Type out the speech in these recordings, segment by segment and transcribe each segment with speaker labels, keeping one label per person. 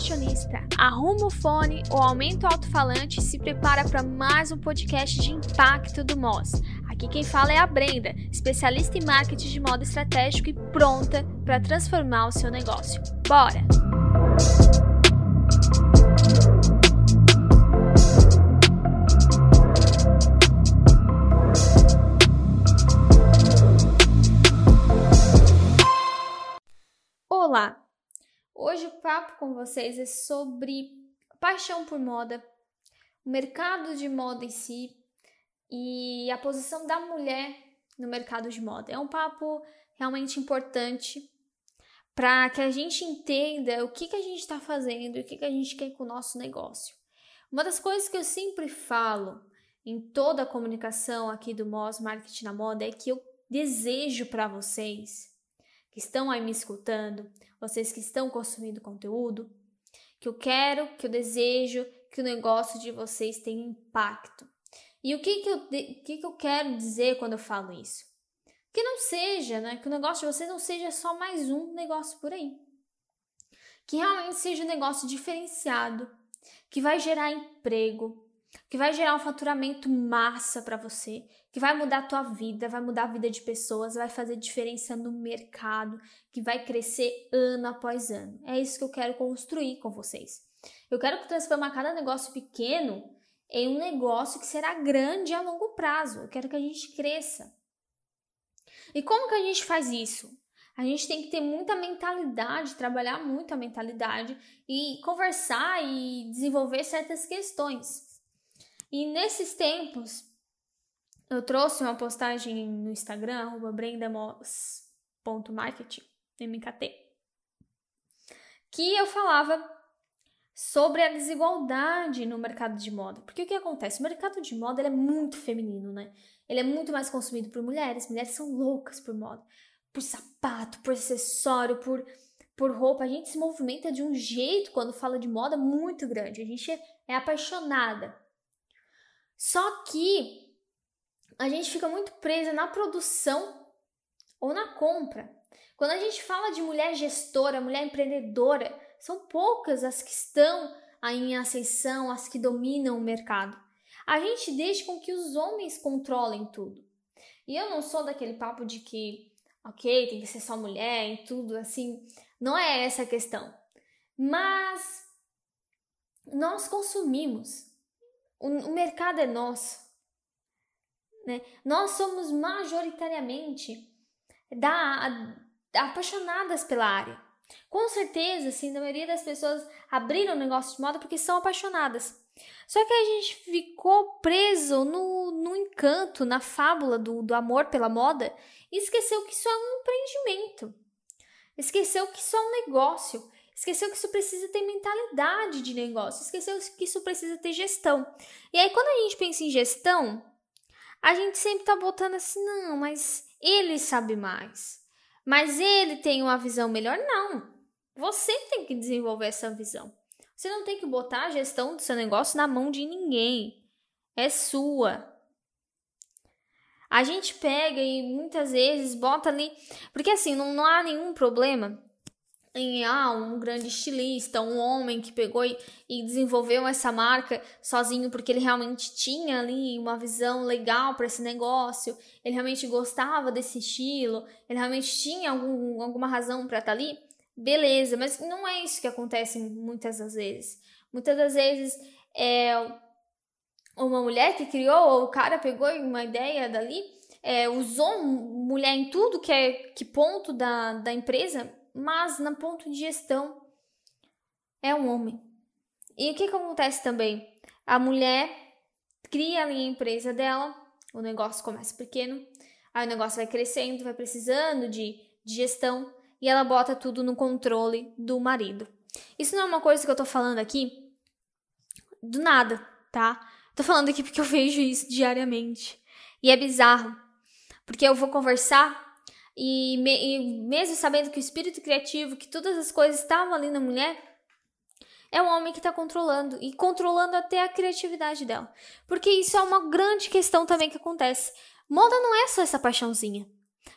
Speaker 1: fashionista, arruma o fone ou aumenta o alto-falante e se prepara para mais um podcast de impacto do Moz. Aqui quem fala é a Brenda, especialista em marketing de moda estratégico e pronta para transformar o seu negócio. Bora! Hoje o papo com vocês é sobre paixão por moda, o mercado de moda em si e a posição da mulher no mercado de moda. É um papo realmente importante para que a gente entenda o que, que a gente está fazendo e o que, que a gente quer com o nosso negócio. Uma das coisas que eu sempre falo em toda a comunicação aqui do Moz Marketing na Moda é que eu desejo para vocês que estão aí me escutando, vocês que estão consumindo conteúdo, que eu quero, que eu desejo que o negócio de vocês tenha impacto. E o que, que, eu, que, que eu quero dizer quando eu falo isso? Que não seja, né? Que o negócio de vocês não seja só mais um negócio por aí. Que realmente seja um negócio diferenciado, que vai gerar emprego, que vai gerar um faturamento massa para você, que vai mudar a tua vida, vai mudar a vida de pessoas, vai fazer diferença no mercado, que vai crescer ano após ano. É isso que eu quero construir com vocês. Eu quero transformar cada negócio pequeno em um negócio que será grande a longo prazo. Eu quero que a gente cresça. E como que a gente faz isso? A gente tem que ter muita mentalidade, trabalhar muito a mentalidade e conversar e desenvolver certas questões. E nesses tempos, eu trouxe uma postagem no Instagram, brendamos.marketing, MKT, que eu falava sobre a desigualdade no mercado de moda. Porque o que acontece? O mercado de moda é muito feminino, né? Ele é muito mais consumido por mulheres. Mulheres são loucas por moda, por sapato, por acessório, por, por roupa. A gente se movimenta de um jeito quando fala de moda muito grande. A gente é, é apaixonada. Só que a gente fica muito presa na produção ou na compra. Quando a gente fala de mulher gestora, mulher empreendedora, são poucas as que estão aí em ascensão, as que dominam o mercado. A gente deixa com que os homens controlem tudo. E eu não sou daquele papo de que, ok, tem que ser só mulher e tudo assim. Não é essa a questão. Mas nós consumimos o, o mercado é nosso. Né? Nós somos majoritariamente da, da, apaixonadas pela área. Com certeza, assim, a maioria das pessoas abriram negócio de moda porque são apaixonadas. Só que a gente ficou preso no, no encanto, na fábula do, do amor pela moda e esqueceu que isso é um empreendimento. Esqueceu que isso é um negócio. Esqueceu que isso precisa ter mentalidade de negócio, esqueceu que isso precisa ter gestão. E aí, quando a gente pensa em gestão, a gente sempre tá botando assim, não, mas ele sabe mais. Mas ele tem uma visão melhor. Não. Você tem que desenvolver essa visão. Você não tem que botar a gestão do seu negócio na mão de ninguém. É sua. A gente pega e muitas vezes bota ali. Porque assim, não, não há nenhum problema em ah, um grande estilista, um homem que pegou e, e, desenvolveu essa marca sozinho porque ele realmente tinha ali uma visão legal para esse negócio, ele realmente gostava desse estilo, ele realmente tinha algum, alguma razão para estar tá ali, beleza, mas não é isso que acontece muitas das vezes. Muitas das vezes é uma mulher que criou, ou o cara pegou uma ideia dali, é, usou mulher em tudo que é que ponto da, da empresa mas no ponto de gestão é um homem. E o que, que acontece também? A mulher cria ali a empresa dela, o negócio começa pequeno, aí o negócio vai crescendo, vai precisando de, de gestão e ela bota tudo no controle do marido. Isso não é uma coisa que eu tô falando aqui do nada, tá? Tô falando aqui porque eu vejo isso diariamente. E é bizarro. Porque eu vou conversar e, me, e mesmo sabendo que o espírito criativo, que todas as coisas estavam ali na mulher, é o homem que está controlando e controlando até a criatividade dela. Porque isso é uma grande questão também que acontece. Moda não é só essa paixãozinha.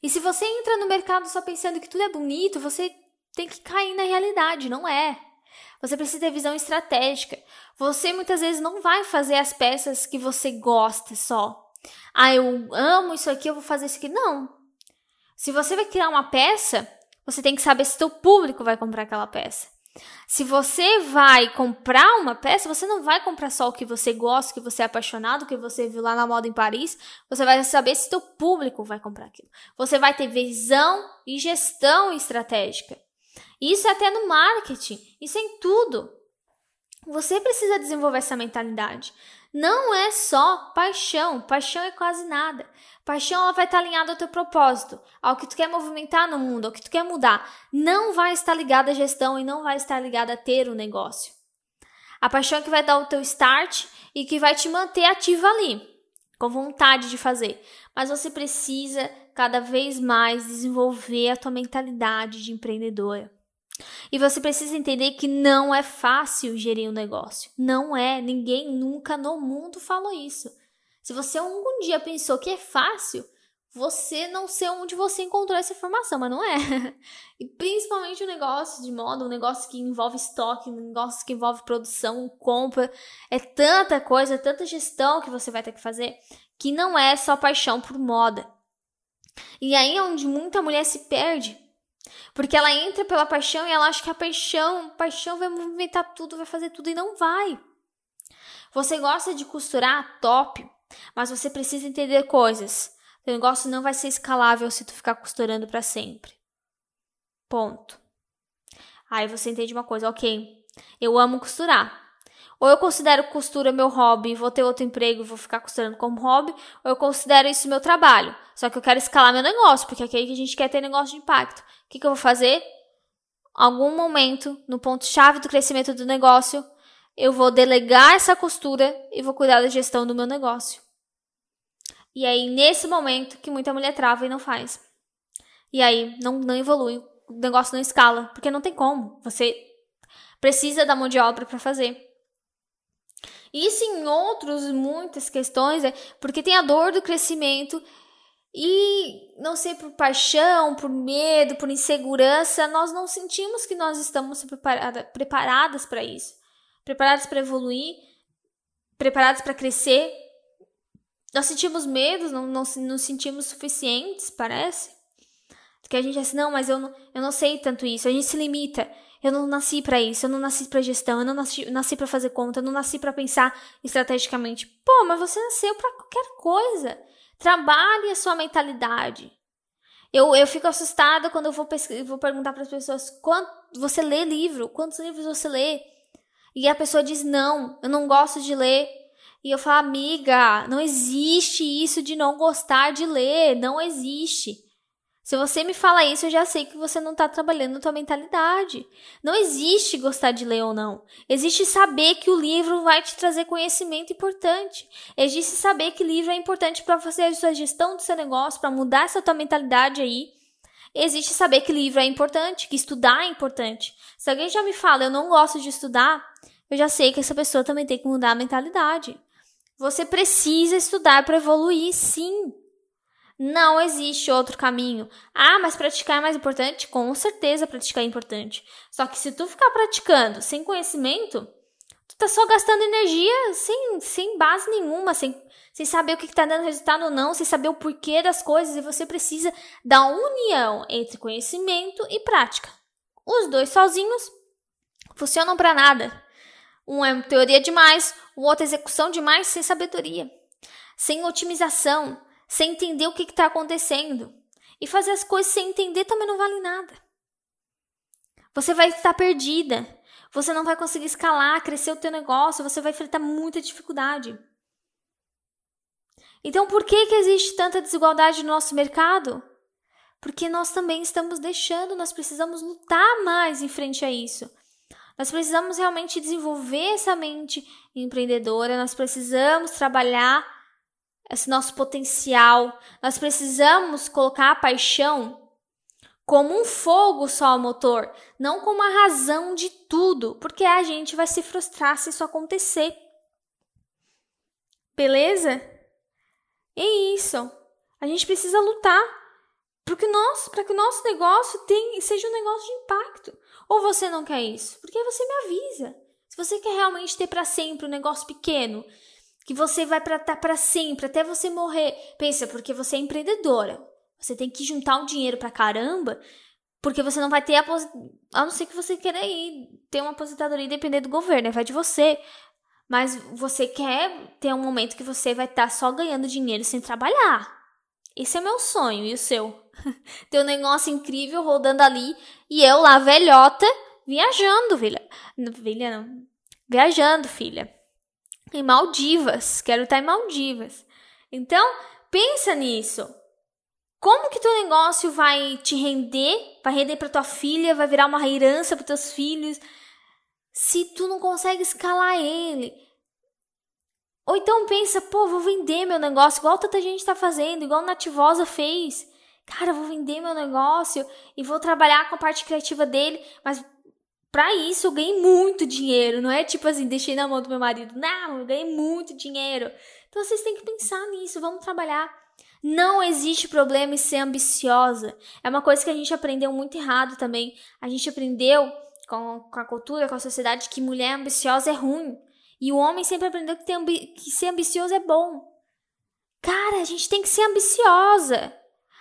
Speaker 1: E se você entra no mercado só pensando que tudo é bonito, você tem que cair na realidade, não é. Você precisa ter visão estratégica. Você muitas vezes não vai fazer as peças que você gosta só. Ah, eu amo isso aqui, eu vou fazer isso aqui. Não. Se você vai criar uma peça, você tem que saber se seu público vai comprar aquela peça. Se você vai comprar uma peça, você não vai comprar só o que você gosta, o que você é apaixonado, o que você viu lá na moda em Paris. Você vai saber se seu público vai comprar aquilo. Você vai ter visão e gestão estratégica. Isso é até no marketing, isso é em tudo. Você precisa desenvolver essa mentalidade. Não é só paixão, paixão é quase nada. Paixão ela vai estar alinhada ao teu propósito, ao que tu quer movimentar no mundo, ao que tu quer mudar. Não vai estar ligada à gestão e não vai estar ligada a ter o um negócio. A paixão é que vai dar o teu start e que vai te manter ativa ali, com vontade de fazer. Mas você precisa cada vez mais desenvolver a tua mentalidade de empreendedora. E você precisa entender que não é fácil gerir um negócio. Não é. Ninguém nunca no mundo falou isso. Se você algum dia pensou que é fácil, você não sei onde você encontrou essa informação, mas não é. E principalmente o negócio de moda, um negócio que envolve estoque, um negócio que envolve produção, compra, é tanta coisa, é tanta gestão que você vai ter que fazer, que não é só paixão por moda. E aí é onde muita mulher se perde, porque ela entra pela paixão e ela acha que a paixão, paixão vai movimentar tudo, vai fazer tudo e não vai. Você gosta de costurar? Top. Mas você precisa entender coisas. O negócio não vai ser escalável se tu ficar costurando para sempre. Ponto. Aí você entende uma coisa, ok. Eu amo costurar. Ou eu considero costura meu hobby, vou ter outro emprego e vou ficar costurando como hobby, ou eu considero isso meu trabalho. Só que eu quero escalar meu negócio, porque aqui a gente quer ter negócio de impacto. O que, que eu vou fazer? Algum momento, no ponto-chave do crescimento do negócio, eu vou delegar essa costura e vou cuidar da gestão do meu negócio. E aí, nesse momento, que muita mulher trava e não faz. E aí, não, não evolui, o negócio não escala, porque não tem como. Você precisa da mão de obra para fazer. Isso em outros muitas questões é porque tem a dor do crescimento e não sei por paixão, por medo, por insegurança, nós não sentimos que nós estamos preparada, preparadas para isso, preparadas para evoluir, preparadas para crescer. Nós sentimos medo, não, não nos sentimos suficientes, parece. Que a gente é assim, não, mas eu não, eu não sei tanto isso. A gente se limita. Eu não nasci para isso, eu não nasci para gestão, eu não nasci, nasci para fazer conta, eu não nasci para pensar estrategicamente. Pô, mas você nasceu para qualquer coisa. Trabalhe a sua mentalidade. Eu, eu fico assustada quando eu vou, vou perguntar para as pessoas: quanto você lê livro? Quantos livros você lê? E a pessoa diz: não, eu não gosto de ler. E eu falo: amiga, não existe isso de não gostar de ler. Não existe. Se você me fala isso, eu já sei que você não está trabalhando a tua mentalidade. Não existe gostar de ler ou não. Existe saber que o livro vai te trazer conhecimento importante. Existe saber que livro é importante para fazer a sua gestão do seu negócio, para mudar essa tua mentalidade aí. Existe saber que livro é importante, que estudar é importante. Se alguém já me fala, eu não gosto de estudar, eu já sei que essa pessoa também tem que mudar a mentalidade. Você precisa estudar para evoluir, sim. Não existe outro caminho. Ah, mas praticar é mais importante? Com certeza praticar é importante. Só que se tu ficar praticando sem conhecimento, tu tá só gastando energia sem, sem base nenhuma, sem, sem saber o que, que tá dando resultado ou não, sem saber o porquê das coisas, e você precisa da união entre conhecimento e prática. Os dois sozinhos funcionam para nada. Um é teoria demais, o outro é execução demais sem sabedoria, sem otimização, sem entender o que está acontecendo. E fazer as coisas sem entender também não vale nada. Você vai estar perdida. Você não vai conseguir escalar, crescer o teu negócio, você vai enfrentar muita dificuldade. Então, por que, que existe tanta desigualdade no nosso mercado? Porque nós também estamos deixando, nós precisamos lutar mais em frente a isso. Nós precisamos realmente desenvolver essa mente empreendedora, nós precisamos trabalhar esse nosso potencial. Nós precisamos colocar a paixão como um fogo só ao motor, não como a razão de tudo, porque a gente vai se frustrar se isso acontecer. Beleza? É isso. A gente precisa lutar Para que, nosso, que o nosso negócio tenha, seja um negócio de impacto. Ou você não quer isso? Porque você me avisa. Se você quer realmente ter para sempre um negócio pequeno, que você vai para estar tá para sempre, até você morrer. Pensa, porque você é empreendedora. Você tem que juntar um dinheiro para caramba, porque você não vai ter aposit... a não ser que você queira ir ter uma aposentadoria e depender do governo, vai de você. Mas você quer ter um momento que você vai estar tá só ganhando dinheiro sem trabalhar. Esse é meu sonho e o seu. ter um negócio incrível rodando ali e eu lá velhota viajando, filha. Filha não. Viajando, filha em Maldivas. Quero estar em Maldivas. Então, pensa nisso. Como que teu negócio vai te render? Vai render para tua filha? Vai virar uma herança para teus filhos? Se tu não consegue escalar ele. Ou então pensa, pô, vou vender meu negócio, igual tanta gente está fazendo, igual a Nativosa fez. Cara, vou vender meu negócio e vou trabalhar com a parte criativa dele, mas Pra isso eu ganhei muito dinheiro, não é tipo assim, deixei na mão do meu marido. Não, eu ganhei muito dinheiro. Então vocês têm que pensar nisso, vamos trabalhar. Não existe problema em ser ambiciosa. É uma coisa que a gente aprendeu muito errado também. A gente aprendeu com, com a cultura, com a sociedade, que mulher ambiciosa é ruim. E o homem sempre aprendeu que, ambi que ser ambicioso é bom. Cara, a gente tem que ser ambiciosa.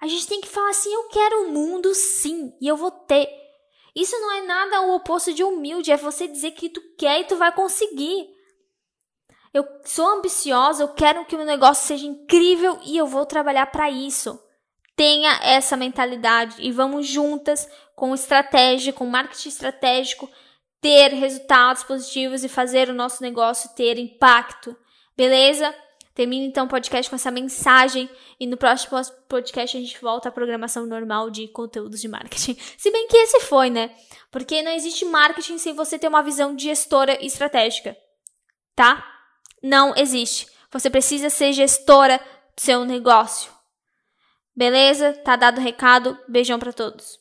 Speaker 1: A gente tem que falar assim: eu quero o um mundo sim, e eu vou ter. Isso não é nada o oposto de humilde, é você dizer que tu quer e tu vai conseguir. Eu sou ambiciosa, eu quero que o meu negócio seja incrível e eu vou trabalhar para isso. Tenha essa mentalidade e vamos juntas com estratégia, com marketing estratégico, ter resultados positivos e fazer o nosso negócio ter impacto. Beleza? Termino então o podcast com essa mensagem e no próximo podcast a gente volta à programação normal de conteúdos de marketing. Se bem que esse foi, né? Porque não existe marketing sem você ter uma visão de gestora estratégica. Tá? Não existe. Você precisa ser gestora do seu negócio. Beleza? Tá dado o recado. Beijão para todos.